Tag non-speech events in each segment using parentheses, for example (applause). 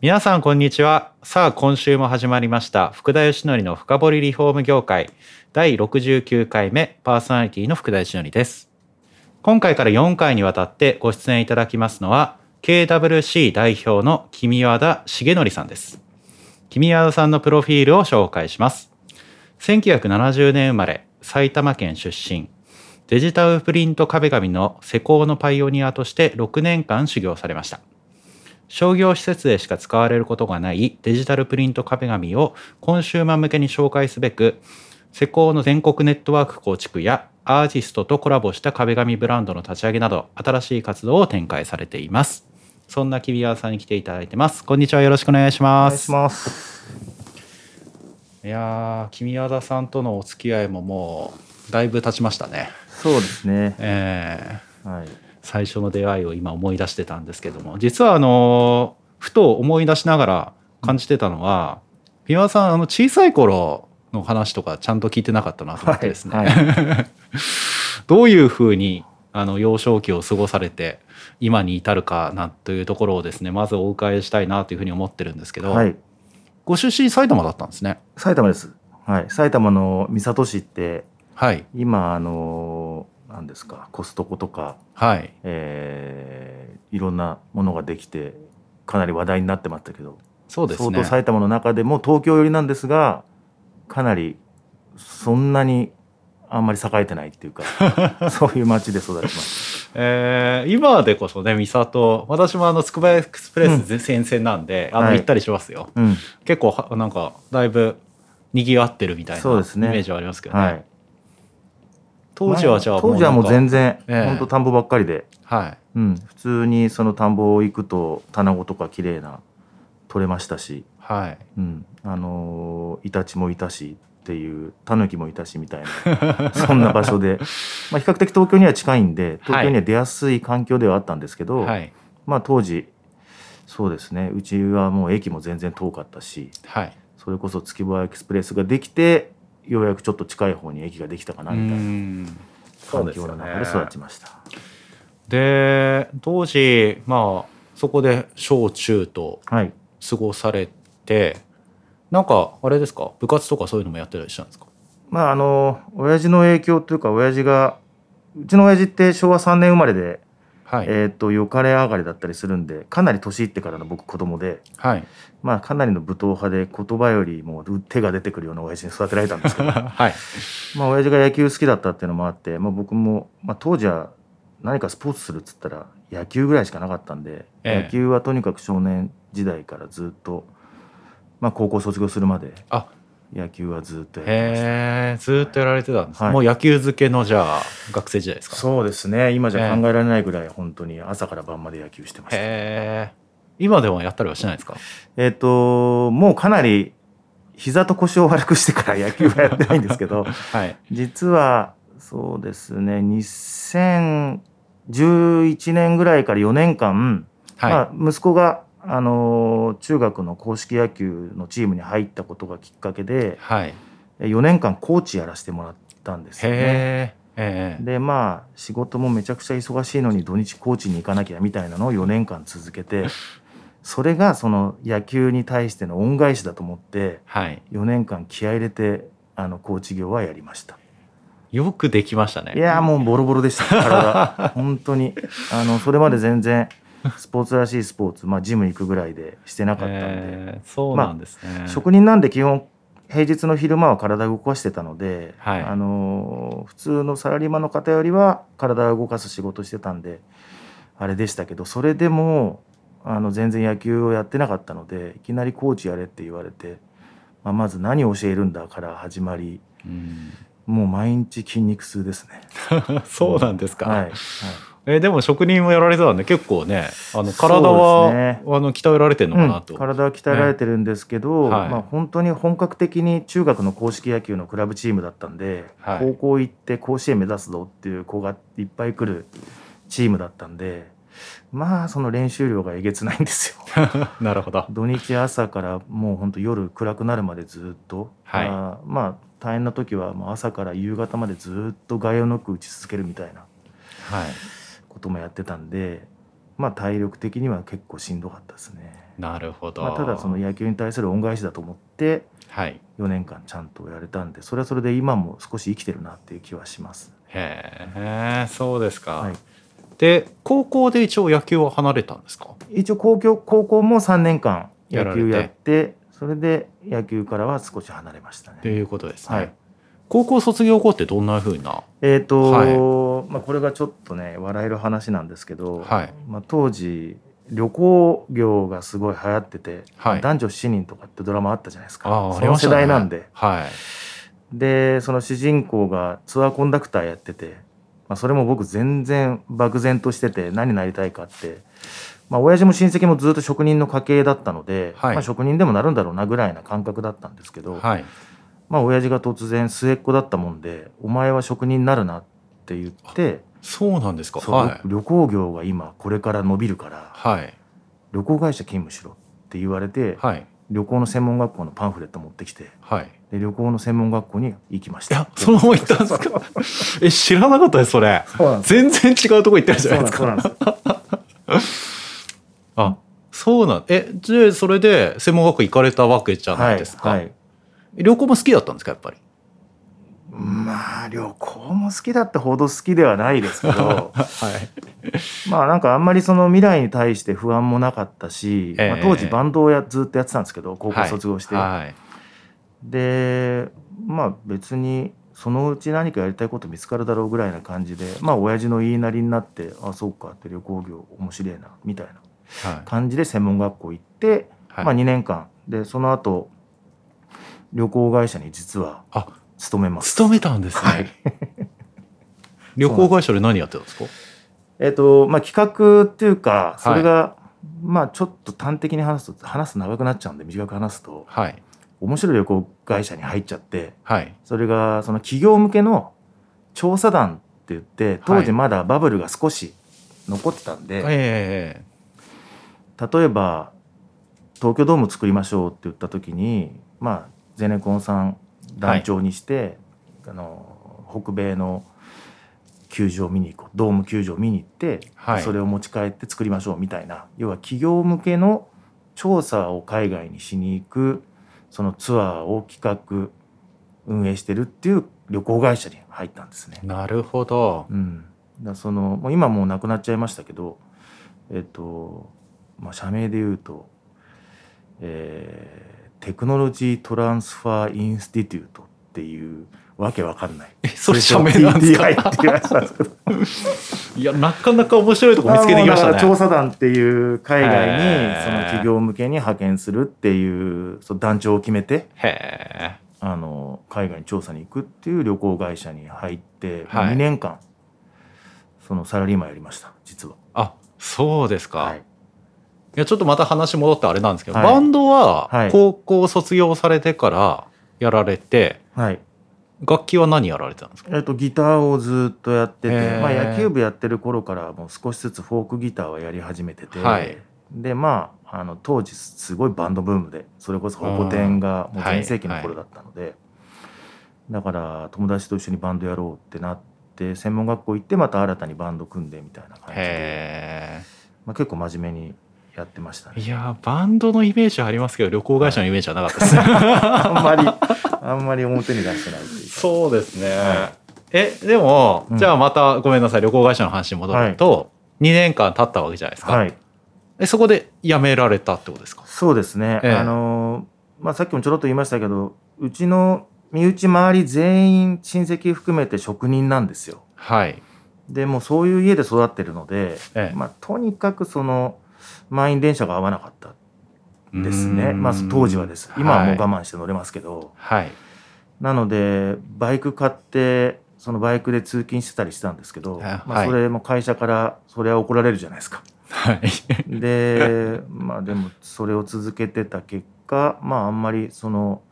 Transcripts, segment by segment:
皆さんこんにちは。さあ今週も始まりました。福田義則の深掘りリフォーム業界。第69回目パーソナリティの福田義則です。今回から4回にわたってご出演いただきますのは KWC 代表の君和田重則さんです。君和田さんのプロフィールを紹介します。1970年生まれ埼玉県出身。デジタルプリント壁紙の施工のパイオニアとして6年間修行されました。商業施設でしか使われることがないデジタルプリント壁紙をコンシューマー向けに紹介すべく施工の全国ネットワーク構築やアーティストとコラボした壁紙ブランドの立ち上げなど新しい活動を展開されています。そんな木ビさんに来ていただいてます。こんにちは。よろしくお願いします。お願いします。いやー君和さんとのお付き合いももうだいぶ経ちましたね。そうですね。えー、はい最初の出会いを今思い出してたんですけども実はあのふと思い出しながら感じてたのは三輪さんあの小さい頃の話とかちゃんと聞いてなかったなと思ってですね、はいは (laughs) どういうふうにあの幼少期を過ごされて今に至るかなというところをですねまずお伺いしたいなというふうに思ってるんですけど、はい。ご出身埼玉だったんですね。埼玉です。はい。埼玉の三郷市ってはい。今あの何ですか？コストコとか、はい。えーいろんなものができてかなり話題になってましたけど、そうですね。相当。埼玉の中でも東京寄りなんですがかなりそんなにあんまり栄えてないっていうか (laughs) そういう町で育ちましえー今でこそね三郷私もあのつくばエクスプレス先線なんで、あのはい行ったりしますよ。た、うん。結構はなんかだいぶ賑わってるみたいなイメージはありますけどね。はい、当時はじゃあ当時はもう全然然、ええ。本当田んぼばっかりで。はい。うん、普通にその田んぼ行くと棚子とか綺麗な取れましたし、はい。うん、あのーイタチもいたしっていうタヌキもいたしみたいな (laughs) そんな場所で、まあ、比較的東京には近いんで東京には出やすい環境ではあったんですけど、はい。まあ当時そうですね。うちはもう駅も全然遠かったしはい。それこそ筑波エクスプレスができてようやくちょっと近い方に駅ができたかなうみたいな環境の中で育ちました。で当時まあそこで小中とはい。過ごされてなんかあれですか？部活とかそういうのもやってたりしたんですか？まああの親父の影響というか親父がうちの親父って昭和3年生まれで、はい、えー、とよかれ上がりだったりするんでかなり年いってからの僕子供で、はい。まあ、かなりの武闘派で言葉よりも手が出てくるような親父に育てられたんですけど (laughs) はい。まあ親父が野球好きだったっていうのもあって、まあ、僕も、まあ、当時は何かスポーツするっつったら野球ぐらいしかなかったんで、ええ。野球はとにかく少年時代からずっと、まあ、高校卒業するまであ野球はずっとやってました。へえずーっとやられてたんです、はい。もう野球漬けのじゃあ学生時代ですか？そうですね。今じゃ考えられないぐらい本当に朝から晩まで野球してました。へえ今でもやったりはしないですか？えっ、ともうかなり膝と腰を悪くしてから野球はやってないんですけど (laughs) はい。実はそうですね2011年ぐらいから4年間、はい、まあ、息子が、あのー中学の硬式野球のチームに入ったことがきっかけではい。4年間コーチやらせてもらったんですよね。へえええ。でまあ仕事もめちゃくちゃ忙しいのに土日コーチに行かなきゃみたいなのを4年間続けてそれがその野球に対しての恩返しだと思ってはい。4年間気合い入れてあのコーチ業はやりました。よくできましたね。いやーもうボロボロでした体本当に。あのそれまで全然スポーツらしいスポーツまあジム行くぐらいでしてなかったんで、えーそうなんですね、職人なんで基本平日の昼間は体を動かしてたので、はい。あのー普通のサラリーマンの方よりは体を動かす仕事してたんであれでしたけどそれでもあの全然野球をやってなかったのでいきなりコーチやれって言われて、まあ、まず何を教えるんだから始まり。うん。もう毎日筋肉痛ですね。(laughs) そうなんですか、はい、はいえでも職人もやられてたんで結構ね。あの体は、ね。あの鍛えられてるのかなと、うん体は鍛えられてるんですけど、ね。はい。まあ、本当に本格的に中学の硬式野球のクラブチームだったんで、はい。高校行って甲子園目指すぞっていう子がいっぱい来るチームだったんでまあその練習量がえげつないんですよ。(laughs) なるほど。土日朝からもう本当夜暗くなるまでずっと、はい。まあまあ大変な時はもう朝から夕方までずっと外野ノック打ち続けるみたいな。はいこともやってたんで、まあ、体力的には結構しんどかったですね。なるほど、まあ、ただその野球に対する恩返しだと思ってはい。4年間ちゃんとやれたんでそれはそれで今も少し生きてるなっていう気はします。へえそうですか、はい、で高校で一応野球は離れたんですか？一応高校高校も3年間野球やって。それで野球からは少し離れましたね。ということですね、はい高校卒業後ってどんなふうな？えーとはい。まあ、これがちょっとね笑える話なんですけど、はい。まあ、当時旅行業がすごい流行ってて「はい。男女7人」とかってドラマあったじゃないですか。その世代なんで。はい。でその主人公がツアーコンダクターやってて、まあ、それも僕全然漠然としてて何になりたいかって、まあ親父も親戚もずっと職人の家系だったので、はい。まあ、職人でもなるんだろうなぐらいな感覚だったんですけど、はいまあ親父が突然末っ子だったもんで「お前は職人になるな」って言ってそうなんですか。はい。旅行業が今これから伸びるからはい。旅行会社勤務しろって言われて、はい。旅行の専門学校のパンフレット持ってきてはい。で旅行の専門学校に行きましいた。やそのまま行ったんですか (laughs) え知らなかったですそれ。全然違うとこ行ってるじゃないですか。あそうなんえでそれで専門学校行かれたわけじゃないですか、はいはい旅行も好きだったんですかやっぱり？まあ旅行も好きだってほど好きではないですけど。(laughs) はい。まあなんかあんまりその未来に対して不安もなかったし、ええ。まあ、当時バンドをやずっとやってたんですけど高校はい卒業して、はい。でまあ別にそのうち何かやりたいこと見つかるだろうぐらいな感じでまあ親父の言いなりになってあそうかって旅行業面白いなみたいなはい。感じで専門学校行って、はい。まあ2年間。でその後旅行会社に実はあ勤めます。勤めたんですね、はい。(laughs) 旅行会社で何やってたんですか？えっ、とまあ企画っていうかそれが、まあちょっと端的に話すと話すと長くなっちゃうんで短く話すとはい。面白い旅行会社に入っちゃってはい。それがその企業向けの調査団って言って当時まだバブルが少し残ってたんで、え。例えば東京ドーム作りましょうって言った時にまあゼネコンさん団長にして、あの北米の球場見に行こうドーム球場見に行って、はい。それを持ち帰って作りましょうみたいな要は企業向けの調査を海外にしに行くそのツアーを企画運営してるっていう旅行会社に入ったんですね。え。なるほど。うん、だそのもう今もうなくなっちゃいましたけどえっと、まあ、社名で言うと、えーテクノロジートランスファーインスティテュートっていうわけわかんない。えそれ社名なんですか？TTI っていうやつなかなか面白いとこ見つけてきましたあもうだから調ね査団っていう海外にその企業向けに派遣するっていうその団長を決めてあの海外に調査に行くっていう旅行会社に入って、はい。2年間そのサラリーマンやりました実は。あそうですか、はいいやちょっとまた話戻ってあれなんですけど、はい。バンドははい。高校卒業されてからやられて、はい。楽器は何やられてたんですか？えっと、ギターをずっとやってて、へー。まあ、野球部やってる頃からもう少しずつフォークギターはやり始めてて、はい。でまああの当時すごいバンドブームでそれこそホコ天がもう全盛期の頃だったので、だから友達と一緒にバンドやろうってなって専門学校行ってまた新たにバンド組んでみたいな感じで、へまあ、結構真面目にやってましたね。えいやバンドのイメージありますけど旅行会社のイメージはなかったですね、(laughs) あんまりあんまり表に出してないというか。そうですね、はえでも、うん。じゃあまたごめんなさい。旅行会社の話に戻ると、2年間経ったわけじゃないですか、はい。えそこで辞められたってことですか？そうですね、ええ。あのまあ、さっきもちょろっと言いましたけどうちの身内周り全員親戚含めて職人なんですよ。はい。でもうそういう家で育ってるので、ええ。まあ、とにかくその満員電車が合わなかった。ですね、まあ、当時はです。今はもうはい我慢して乗れますけど、はい。なのでバイク買ってそのバイクで通勤してたりしたんですけど、あまあ、はい。それも会社からそれは怒られるじゃないですか。はい。でまあでもそれを続けてた結果まああんまりその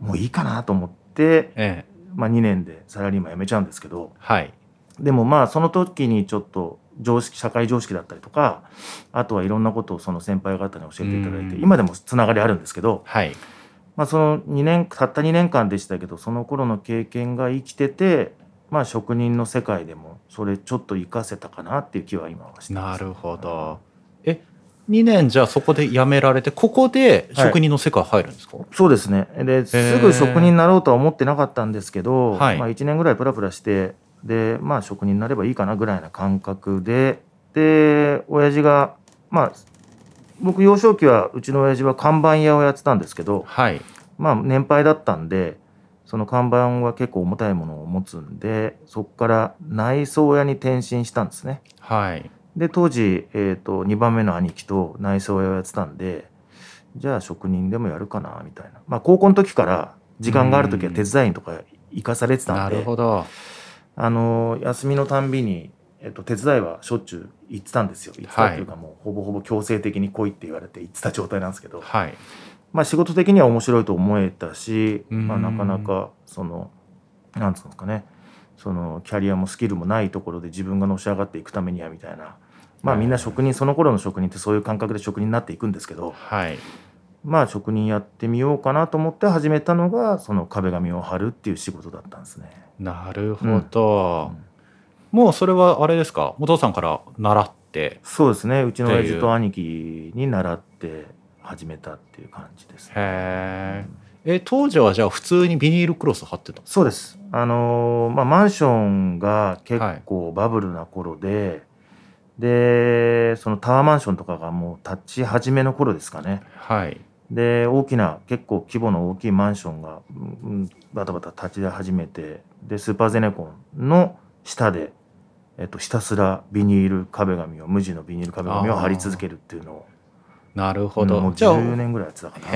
もういいかなと思って、ええ。まあ、2年でサラリーマン辞めちゃうんですけど。はい。でもまあその時にちょっと常識社会常識だったりとかあとはいろんなことをその先輩方に教えていただいてうん今でもつながりあるんですけど、はい。まあ、その2年たった2年間でしたけどその頃の経験が生きてて、まあ、職人の世界でもそれちょっと活かせたかなっていう気は今はしてます。なるほど。え、2年じゃあそこで辞められて、ここで職人の世界入るんですか、そうですねですぐ職人になろうとは思ってなかったんですけど、はいまあ、1年ぐらいプラプラしてで、まあ、職人になればいいかなぐらいな感覚でで親父がまあ僕幼少期はうちの親父は看板屋をやってたんですけど、はい。まあ、年配だったんでその看板は結構重たいものを持つんでそこから内装屋に転身したんですね。はい。で当時、えー、と2番目の兄貴と内装屋をやってたんでじゃあ職人でもやるかなみたいな、まあ、高校の時から時間がある時は手伝いとか行かされてたなんるでほど。あの休みのたんびに、えっと手伝いはしょっちゅう行ってたんですよ。行ってたっていうか、もうほぼほぼ強制的に来いって言われて行ってた状態なんですけど、はい。まあ、仕事的には面白いと思えたし、うん。まあ、なかなかそのなんつうんですかね。そのキャリアもスキルもないところで自分がのし上がっていくためにはみたいな。まあみんな職人その頃の職人ってそういう感覚で職人になっていくんですけど。はい。まあ職人やってみようかなと思って始めたのがその壁紙を貼るっていう仕事だったんですね。なるほど。もうそれはあれですか？お父さんから習って？そうですねうちの親父と兄貴に習って始めたっていう感じですね。へえ。え、当時はじゃあ普通にビニールクロス貼ってたそうです。あのーまあマンションが結構バブルな頃で、でそのタワーマンションとかがもう立ち始めの頃ですかね。はい。で大きな結構規模の大きいマンションが、うんうんバタバタ立ち出始めてでスーパーゼネコンの下で、えっと、ひたすらビニール壁紙を無地のビニール壁紙を貼り続けるっていうのをなるほど。うんもうじゃあ、10年ぐらいやってたかな。へ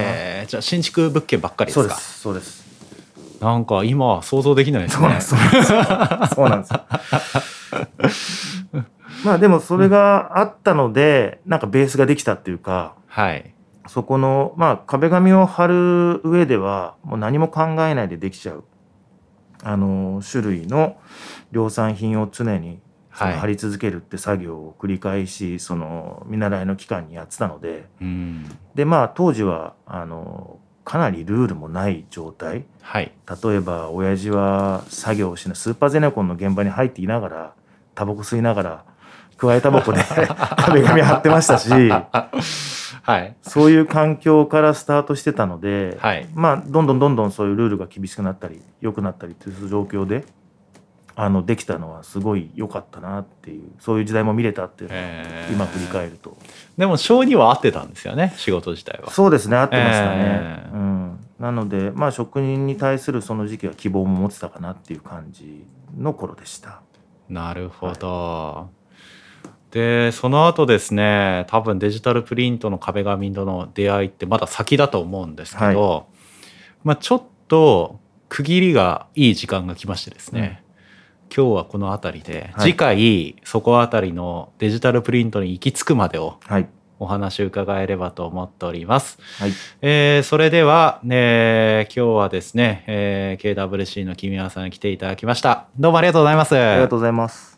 え。じゃあ新築物件ばっかりですか？そうですそうです。なんか今は想像できないですね。そうなんです。そうなんです。(laughs) まあでもそれがあったので、なんかベースができたっていうか、はい。そこの、まあ壁紙を貼る上では、もう何も考えないでできちゃう。あの、種類の量産品を常にそのはい貼り続けるって作業を繰り返し、その見習いの期間にやってたので、うん。で、まあ当時は、あの、かなりルールもない状態。はい。例えば親父は作業をしなスーパーゼネコンの現場に入っていながらタバコ吸いながら加えタバコで (laughs) 壁紙貼ってましたしはい。そういう環境からスタートしてたので、はい。まあどんどんどんどんそういうルールが厳しくなったり良くなったりっていう状況であのできたのはすごい良かったなっていうそういう時代も見れたっていうのはえー今振り返ると、でも性には合ってたんですよね仕事自体は。そうですね合ってましたね、えーうん、なのでまあ職人に対するその時期は希望も持ってたかなっていう感じの頃でした。なるほど。でその後ですね多分デジタルプリントの壁紙との出会いってまだ先だと思うんですけど、まあ、ちょっと区切りがいい時間が来ましてですね、今日はこの辺りで、はい次回そこあたりのデジタルプリントに行き着くまでをはい、お話を伺えればと思っております。はい、えーそれでは、ね、今日はですね、えー KWC の君山さんに来ていただきました。どうもありがとうございます。ありがとうございます。